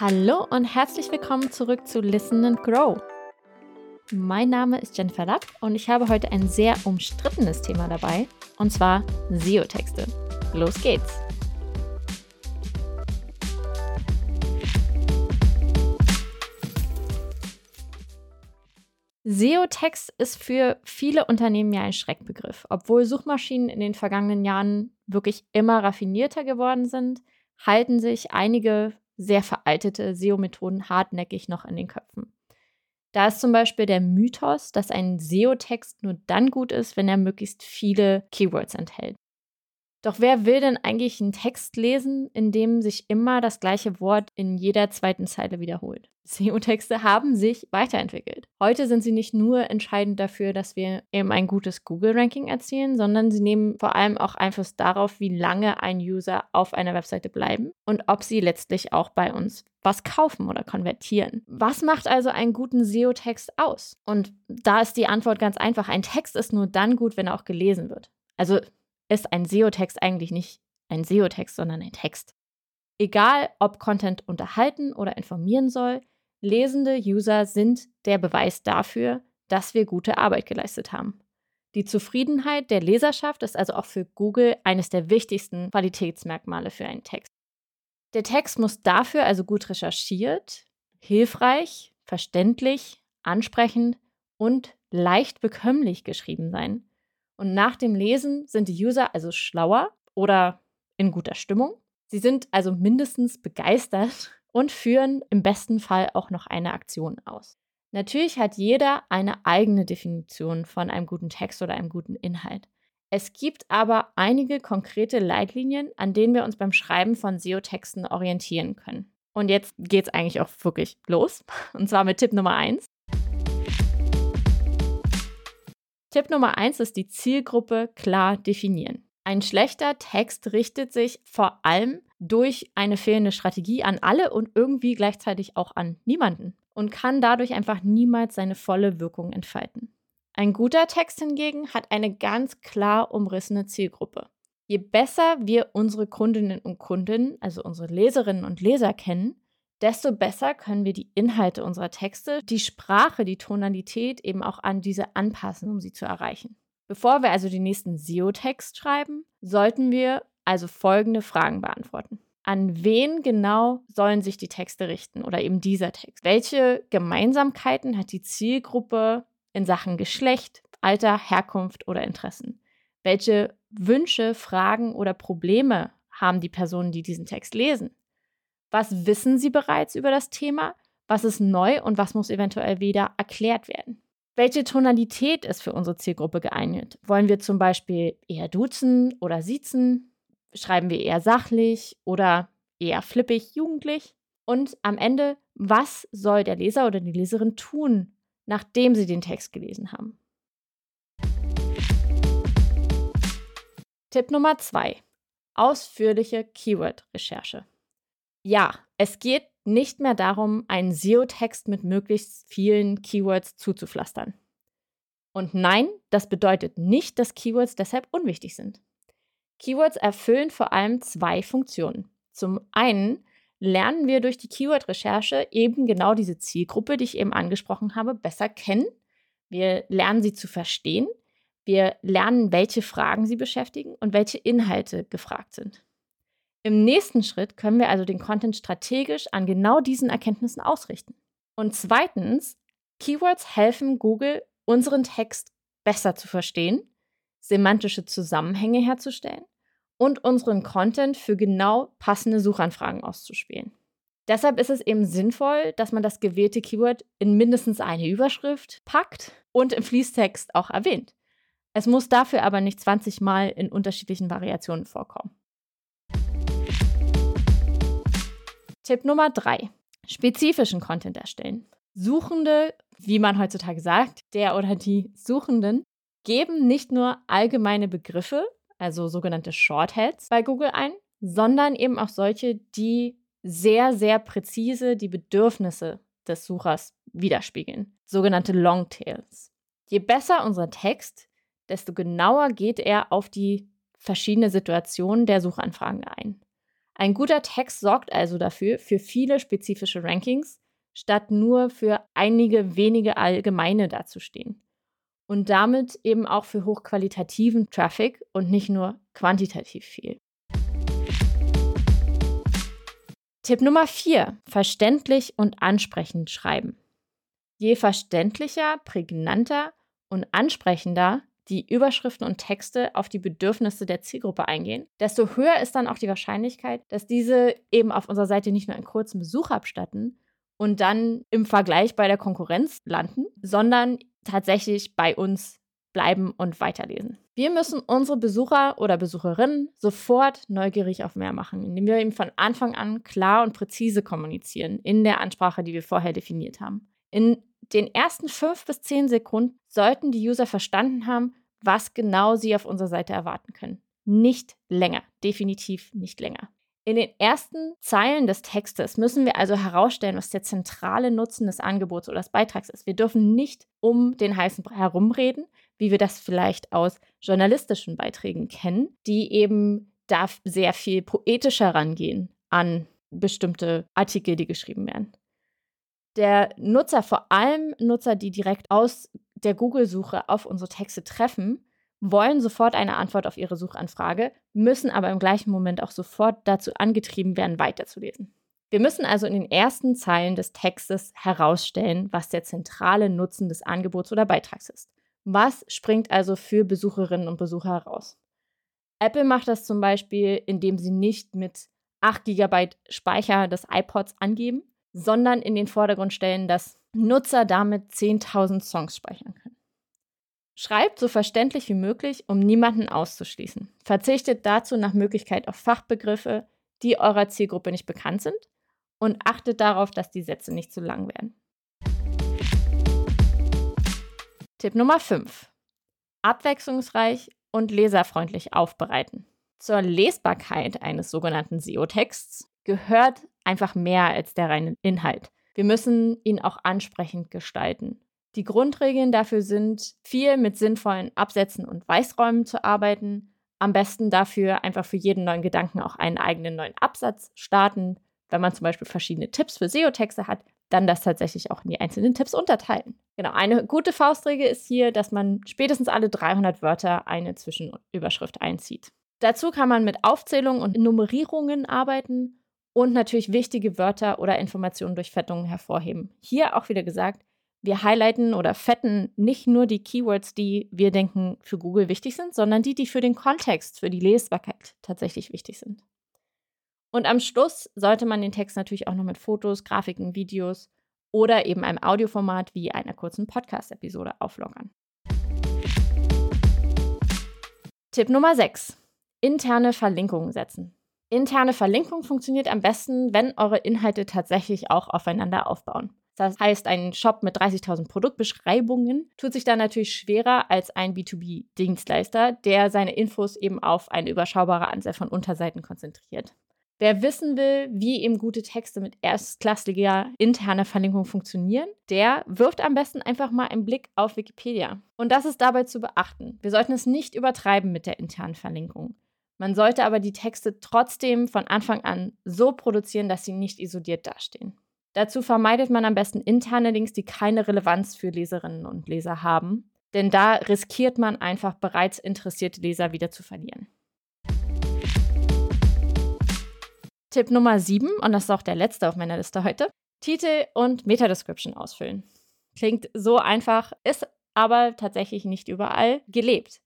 Hallo und herzlich willkommen zurück zu Listen and Grow. Mein Name ist Jennifer Lapp und ich habe heute ein sehr umstrittenes Thema dabei, und zwar SEO-Texte. Los geht's! SEO-Text ist für viele Unternehmen ja ein Schreckbegriff. Obwohl Suchmaschinen in den vergangenen Jahren wirklich immer raffinierter geworden sind, halten sich einige sehr veraltete SEO-Methoden hartnäckig noch in den Köpfen. Da ist zum Beispiel der Mythos, dass ein SEO-Text nur dann gut ist, wenn er möglichst viele Keywords enthält. Doch wer will denn eigentlich einen Text lesen, in dem sich immer das gleiche Wort in jeder zweiten Zeile wiederholt? SEO-Texte haben sich weiterentwickelt. Heute sind sie nicht nur entscheidend dafür, dass wir eben ein gutes Google-Ranking erzielen, sondern sie nehmen vor allem auch Einfluss darauf, wie lange ein User auf einer Webseite bleiben und ob sie letztlich auch bei uns was kaufen oder konvertieren. Was macht also einen guten SEO-Text aus? Und da ist die Antwort ganz einfach. Ein Text ist nur dann gut, wenn er auch gelesen wird. Also ist ein SEO-Text eigentlich nicht ein SEO-Text, sondern ein Text. Egal, ob Content unterhalten oder informieren soll, lesende User sind der Beweis dafür, dass wir gute Arbeit geleistet haben. Die Zufriedenheit der Leserschaft ist also auch für Google eines der wichtigsten Qualitätsmerkmale für einen Text. Der Text muss dafür also gut recherchiert, hilfreich, verständlich, ansprechend und leicht bekömmlich geschrieben sein. Und nach dem Lesen sind die User also schlauer oder in guter Stimmung. Sie sind also mindestens begeistert und führen im besten Fall auch noch eine Aktion aus. Natürlich hat jeder eine eigene Definition von einem guten Text oder einem guten Inhalt. Es gibt aber einige konkrete Leitlinien, an denen wir uns beim Schreiben von SEO-Texten orientieren können. Und jetzt geht es eigentlich auch wirklich los. Und zwar mit Tipp Nummer 1. Tipp Nummer eins ist die Zielgruppe klar definieren. Ein schlechter Text richtet sich vor allem durch eine fehlende Strategie an alle und irgendwie gleichzeitig auch an niemanden und kann dadurch einfach niemals seine volle Wirkung entfalten. Ein guter Text hingegen hat eine ganz klar umrissene Zielgruppe. Je besser wir unsere Kundinnen und Kunden, also unsere Leserinnen und Leser kennen, desto besser können wir die Inhalte unserer Texte, die Sprache, die Tonalität eben auch an diese anpassen, um sie zu erreichen. Bevor wir also den nächsten SEO-Text schreiben, sollten wir also folgende Fragen beantworten. An wen genau sollen sich die Texte richten oder eben dieser Text? Welche Gemeinsamkeiten hat die Zielgruppe in Sachen Geschlecht, Alter, Herkunft oder Interessen? Welche Wünsche, Fragen oder Probleme haben die Personen, die diesen Text lesen? Was wissen Sie bereits über das Thema? Was ist neu und was muss eventuell wieder erklärt werden? Welche Tonalität ist für unsere Zielgruppe geeignet? Wollen wir zum Beispiel eher duzen oder siezen? Schreiben wir eher sachlich oder eher flippig, jugendlich? Und am Ende, was soll der Leser oder die Leserin tun, nachdem sie den Text gelesen haben? Tipp Nummer zwei: Ausführliche Keyword-Recherche. Ja, es geht nicht mehr darum, einen SEO-Text mit möglichst vielen Keywords zuzupflastern. Und nein, das bedeutet nicht, dass Keywords deshalb unwichtig sind. Keywords erfüllen vor allem zwei Funktionen. Zum einen lernen wir durch die Keyword-Recherche eben genau diese Zielgruppe, die ich eben angesprochen habe, besser kennen. Wir lernen sie zu verstehen. Wir lernen, welche Fragen sie beschäftigen und welche Inhalte gefragt sind. Im nächsten Schritt können wir also den Content strategisch an genau diesen Erkenntnissen ausrichten. Und zweitens, Keywords helfen Google, unseren Text besser zu verstehen, semantische Zusammenhänge herzustellen und unseren Content für genau passende Suchanfragen auszuspielen. Deshalb ist es eben sinnvoll, dass man das gewählte Keyword in mindestens eine Überschrift packt und im Fließtext auch erwähnt. Es muss dafür aber nicht 20 Mal in unterschiedlichen Variationen vorkommen. Tipp Nummer drei: Spezifischen Content erstellen. Suchende, wie man heutzutage sagt, der oder die Suchenden, geben nicht nur allgemeine Begriffe, also sogenannte Shortheads, bei Google ein, sondern eben auch solche, die sehr, sehr präzise die Bedürfnisse des Suchers widerspiegeln, sogenannte Longtails. Je besser unser Text, desto genauer geht er auf die verschiedenen Situationen der Suchanfragen ein. Ein guter Text sorgt also dafür, für viele spezifische Rankings, statt nur für einige wenige allgemeine dazustehen. Und damit eben auch für hochqualitativen Traffic und nicht nur quantitativ viel. Tipp Nummer 4. Verständlich und ansprechend schreiben. Je verständlicher, prägnanter und ansprechender die Überschriften und Texte auf die Bedürfnisse der Zielgruppe eingehen, desto höher ist dann auch die Wahrscheinlichkeit, dass diese eben auf unserer Seite nicht nur einen kurzen Besuch abstatten und dann im Vergleich bei der Konkurrenz landen, sondern tatsächlich bei uns bleiben und weiterlesen. Wir müssen unsere Besucher oder Besucherinnen sofort neugierig auf mehr machen, indem wir eben von Anfang an klar und präzise kommunizieren in der Ansprache, die wir vorher definiert haben. In den ersten fünf bis zehn Sekunden sollten die User verstanden haben, was genau sie auf unserer Seite erwarten können. Nicht länger, definitiv nicht länger. In den ersten Zeilen des Textes müssen wir also herausstellen, was der zentrale Nutzen des Angebots oder des Beitrags ist. Wir dürfen nicht um den heißen herumreden, wie wir das vielleicht aus journalistischen Beiträgen kennen, die eben da sehr viel poetischer rangehen an bestimmte Artikel, die geschrieben werden. Der Nutzer, vor allem Nutzer, die direkt aus der Google-Suche auf unsere Texte treffen, wollen sofort eine Antwort auf ihre Suchanfrage, müssen aber im gleichen Moment auch sofort dazu angetrieben werden, weiterzulesen. Wir müssen also in den ersten Zeilen des Textes herausstellen, was der zentrale Nutzen des Angebots oder Beitrags ist. Was springt also für Besucherinnen und Besucher heraus? Apple macht das zum Beispiel, indem sie nicht mit 8 GB Speicher des iPods angeben, sondern in den Vordergrund stellen, dass Nutzer damit 10.000 Songs speichern. Schreibt so verständlich wie möglich, um niemanden auszuschließen. Verzichtet dazu nach Möglichkeit auf Fachbegriffe, die eurer Zielgruppe nicht bekannt sind und achtet darauf, dass die Sätze nicht zu lang werden. Tipp Nummer 5. Abwechslungsreich und leserfreundlich aufbereiten. Zur Lesbarkeit eines sogenannten SEO-Texts gehört einfach mehr als der reine Inhalt. Wir müssen ihn auch ansprechend gestalten. Die Grundregeln dafür sind, viel mit sinnvollen Absätzen und Weißräumen zu arbeiten. Am besten dafür einfach für jeden neuen Gedanken auch einen eigenen neuen Absatz starten. Wenn man zum Beispiel verschiedene Tipps für SEO-Texte hat, dann das tatsächlich auch in die einzelnen Tipps unterteilen. Genau, eine gute Faustregel ist hier, dass man spätestens alle 300 Wörter eine Zwischenüberschrift einzieht. Dazu kann man mit Aufzählungen und Nummerierungen arbeiten und natürlich wichtige Wörter oder Informationen durch Fettungen hervorheben. Hier auch wieder gesagt, wir highlighten oder fetten nicht nur die Keywords, die wir denken für Google wichtig sind, sondern die, die für den Kontext, für die Lesbarkeit tatsächlich wichtig sind. Und am Schluss sollte man den Text natürlich auch noch mit Fotos, Grafiken, Videos oder eben einem Audioformat wie einer kurzen Podcast-Episode auflockern. Tipp Nummer 6. Interne Verlinkungen setzen. Interne Verlinkung funktioniert am besten, wenn eure Inhalte tatsächlich auch aufeinander aufbauen. Das heißt, ein Shop mit 30.000 Produktbeschreibungen tut sich da natürlich schwerer als ein B2B-Dienstleister, der seine Infos eben auf eine überschaubare Anzahl von Unterseiten konzentriert. Wer wissen will, wie eben gute Texte mit erstklassiger interner Verlinkung funktionieren, der wirft am besten einfach mal einen Blick auf Wikipedia. Und das ist dabei zu beachten. Wir sollten es nicht übertreiben mit der internen Verlinkung. Man sollte aber die Texte trotzdem von Anfang an so produzieren, dass sie nicht isoliert dastehen. Dazu vermeidet man am besten interne Links, die keine Relevanz für Leserinnen und Leser haben, denn da riskiert man einfach bereits interessierte Leser wieder zu verlieren. Tipp Nummer 7, und das ist auch der letzte auf meiner Liste heute, Titel und Meta-Description ausfüllen. Klingt so einfach, ist aber tatsächlich nicht überall gelebt.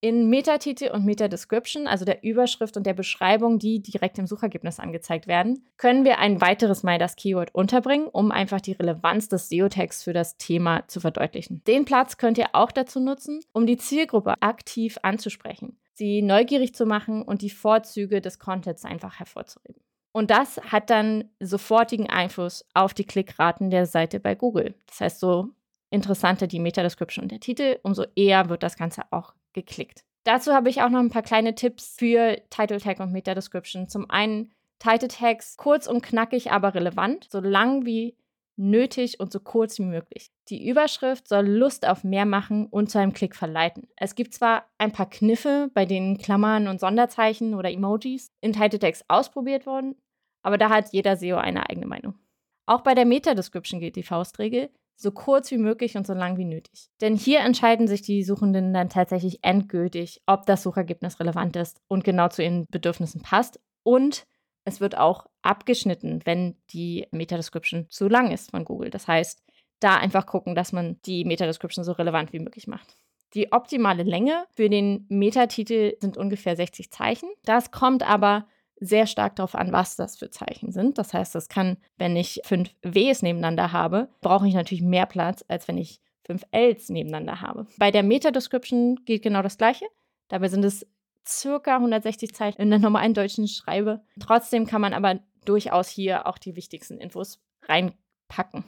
In Metatitel und Meta-Description, also der Überschrift und der Beschreibung, die direkt im Suchergebnis angezeigt werden, können wir ein weiteres Mal das Keyword unterbringen, um einfach die Relevanz des SEO-Tags für das Thema zu verdeutlichen. Den Platz könnt ihr auch dazu nutzen, um die Zielgruppe aktiv anzusprechen, sie neugierig zu machen und die Vorzüge des Contents einfach hervorzuheben. Und das hat dann sofortigen Einfluss auf die Klickraten der Seite bei Google. Das heißt, so interessanter die Meta-Description und der Titel, umso eher wird das Ganze auch geklickt. Dazu habe ich auch noch ein paar kleine Tipps für Title Tag und Meta Description. Zum einen Title Tags kurz und knackig, aber relevant, so lang wie nötig und so kurz wie möglich. Die Überschrift soll Lust auf mehr machen und zu einem Klick verleiten. Es gibt zwar ein paar Kniffe, bei denen Klammern und Sonderzeichen oder Emojis in Title Text ausprobiert wurden, aber da hat jeder SEO eine eigene Meinung. Auch bei der Meta-Description gilt die Faustregel, so kurz wie möglich und so lang wie nötig. Denn hier entscheiden sich die Suchenden dann tatsächlich endgültig, ob das Suchergebnis relevant ist und genau zu ihren Bedürfnissen passt und es wird auch abgeschnitten, wenn die Meta-Description zu lang ist von Google. Das heißt, da einfach gucken, dass man die Meta-Description so relevant wie möglich macht. Die optimale Länge für den Metatitel sind ungefähr 60 Zeichen. Das kommt aber sehr stark darauf an, was das für Zeichen sind. Das heißt, das kann, wenn ich fünf Ws nebeneinander habe, brauche ich natürlich mehr Platz, als wenn ich fünf Ls nebeneinander habe. Bei der Meta-Description geht genau das Gleiche. Dabei sind es circa 160 Zeichen in der normalen deutschen Schreibe. Trotzdem kann man aber durchaus hier auch die wichtigsten Infos reinpacken.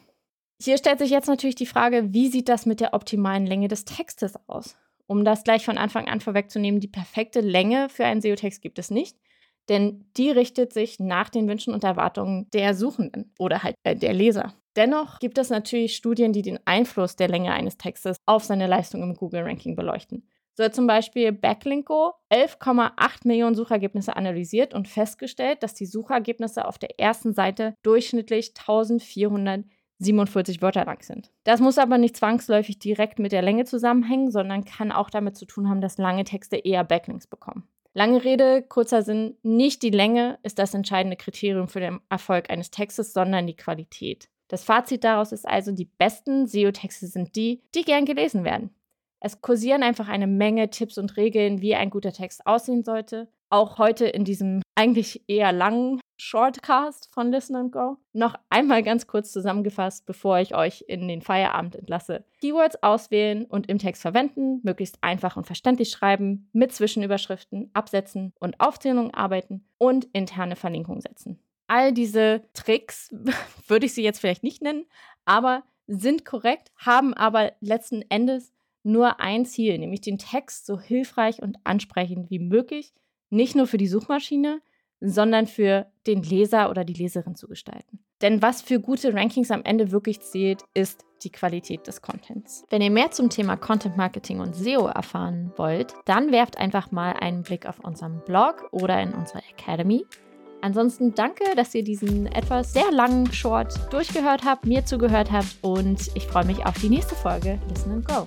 Hier stellt sich jetzt natürlich die Frage, wie sieht das mit der optimalen Länge des Textes aus? Um das gleich von Anfang an vorwegzunehmen, die perfekte Länge für einen SEO-Text gibt es nicht, denn die richtet sich nach den Wünschen und Erwartungen der Suchenden oder halt äh, der Leser. Dennoch gibt es natürlich Studien, die den Einfluss der Länge eines Textes auf seine Leistung im Google-Ranking beleuchten. So hat zum Beispiel Backlinko 11,8 Millionen Suchergebnisse analysiert und festgestellt, dass die Suchergebnisse auf der ersten Seite durchschnittlich 1447 Wörter lang sind. Das muss aber nicht zwangsläufig direkt mit der Länge zusammenhängen, sondern kann auch damit zu tun haben, dass lange Texte eher Backlinks bekommen. Lange Rede, kurzer Sinn, nicht die Länge ist das entscheidende Kriterium für den Erfolg eines Textes, sondern die Qualität. Das Fazit daraus ist also, die besten SEO-Texte sind die, die gern gelesen werden. Es kursieren einfach eine Menge Tipps und Regeln, wie ein guter Text aussehen sollte. Auch heute in diesem eigentlich eher langen Shortcast von Listen Go. Noch einmal ganz kurz zusammengefasst, bevor ich euch in den Feierabend entlasse. Keywords auswählen und im Text verwenden, möglichst einfach und verständlich schreiben, mit Zwischenüberschriften, Absätzen und Aufzählungen arbeiten und interne Verlinkungen setzen. All diese Tricks würde ich sie jetzt vielleicht nicht nennen, aber sind korrekt, haben aber letzten Endes nur ein Ziel, nämlich den Text so hilfreich und ansprechend wie möglich, nicht nur für die Suchmaschine, sondern für den Leser oder die Leserin zu gestalten. Denn was für gute Rankings am Ende wirklich zählt, ist die Qualität des Contents. Wenn ihr mehr zum Thema Content Marketing und SEO erfahren wollt, dann werft einfach mal einen Blick auf unseren Blog oder in unsere Academy. Ansonsten danke, dass ihr diesen etwas sehr langen Short durchgehört habt, mir zugehört habt und ich freue mich auf die nächste Folge Listen and Go.